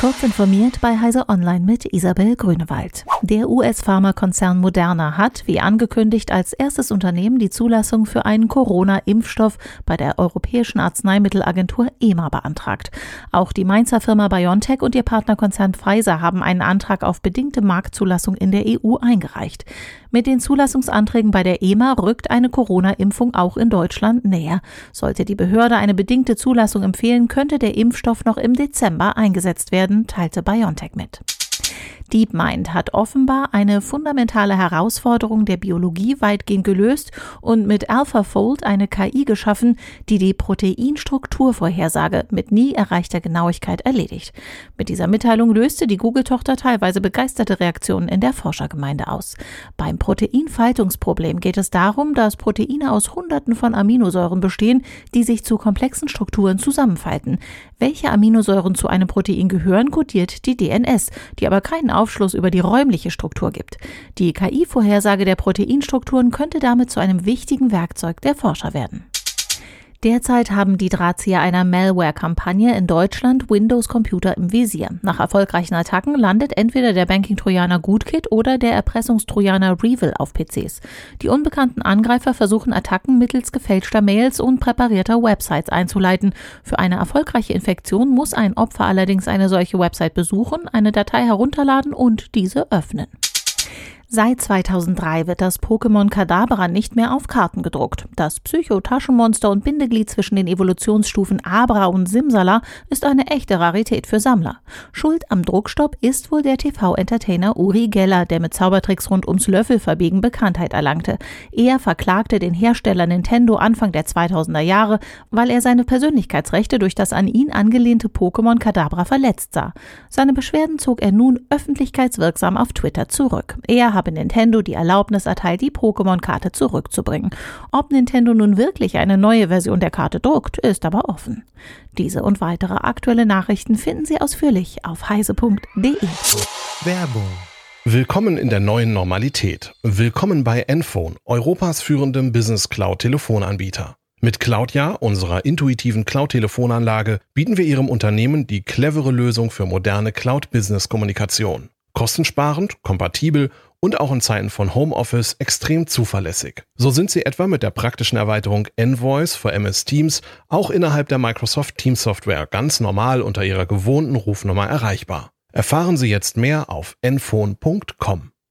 Kurz informiert bei Heise Online mit Isabel Grünewald. Der US-Pharmakonzern Moderna hat, wie angekündigt, als erstes Unternehmen die Zulassung für einen Corona-Impfstoff bei der Europäischen Arzneimittelagentur EMA beantragt. Auch die Mainzer Firma BioNTech und ihr Partnerkonzern Pfizer haben einen Antrag auf bedingte Marktzulassung in der EU eingereicht. Mit den Zulassungsanträgen bei der EMA rückt eine Corona-Impfung auch in Deutschland näher. Sollte die Behörde eine bedingte Zulassung empfehlen, könnte der Impfstoff noch im Dezember eingesetzt werden werden, teilte BioNTech mit. DeepMind hat offenbar eine fundamentale Herausforderung der Biologie weitgehend gelöst und mit AlphaFold eine KI geschaffen, die die Proteinstrukturvorhersage mit nie erreichter Genauigkeit erledigt. Mit dieser Mitteilung löste die Google-Tochter teilweise begeisterte Reaktionen in der Forschergemeinde aus. Beim Proteinfaltungsproblem geht es darum, dass Proteine aus Hunderten von Aminosäuren bestehen, die sich zu komplexen Strukturen zusammenfalten. Welche Aminosäuren zu einem Protein gehören, kodiert die DNS, die aber keinen Aufschluss über die räumliche Struktur gibt. Die KI-Vorhersage der Proteinstrukturen könnte damit zu einem wichtigen Werkzeug der Forscher werden. Derzeit haben die Drahtzieher einer Malware-Kampagne in Deutschland Windows-Computer im Visier. Nach erfolgreichen Attacken landet entweder der Banking-Trojaner Gootkit oder der Erpressungstrojaner Revil auf PCs. Die unbekannten Angreifer versuchen Attacken mittels gefälschter Mails und präparierter Websites einzuleiten. Für eine erfolgreiche Infektion muss ein Opfer allerdings eine solche Website besuchen, eine Datei herunterladen und diese öffnen. Seit 2003 wird das Pokémon Kadabra nicht mehr auf Karten gedruckt. Das Psycho-Taschenmonster und Bindeglied zwischen den Evolutionsstufen Abra und Simsala ist eine echte Rarität für Sammler. Schuld am Druckstopp ist wohl der TV-Entertainer Uri Geller, der mit Zaubertricks rund ums Löffelverbiegen Bekanntheit erlangte. Er verklagte den Hersteller Nintendo Anfang der 2000er Jahre, weil er seine Persönlichkeitsrechte durch das an ihn angelehnte Pokémon Kadabra verletzt sah. Seine Beschwerden zog er nun öffentlichkeitswirksam auf Twitter zurück. Er habe Nintendo die Erlaubnis erteilt, die Pokémon-Karte zurückzubringen. Ob Nintendo nun wirklich eine neue Version der Karte druckt, ist aber offen. Diese und weitere aktuelle Nachrichten finden Sie ausführlich auf heise.de. Werbung Willkommen in der neuen Normalität. Willkommen bei Enphone, Europas führendem Business Cloud Telefonanbieter. Mit Cloudja, unserer intuitiven Cloud-Telefonanlage, bieten wir Ihrem Unternehmen die clevere Lösung für moderne Cloud-Business-Kommunikation. Kostensparend, kompatibel und auch in Zeiten von Homeoffice extrem zuverlässig. So sind sie etwa mit der praktischen Erweiterung Envoice für MS Teams auch innerhalb der Microsoft Teams Software ganz normal unter ihrer gewohnten Rufnummer erreichbar. Erfahren Sie jetzt mehr auf enphone.com.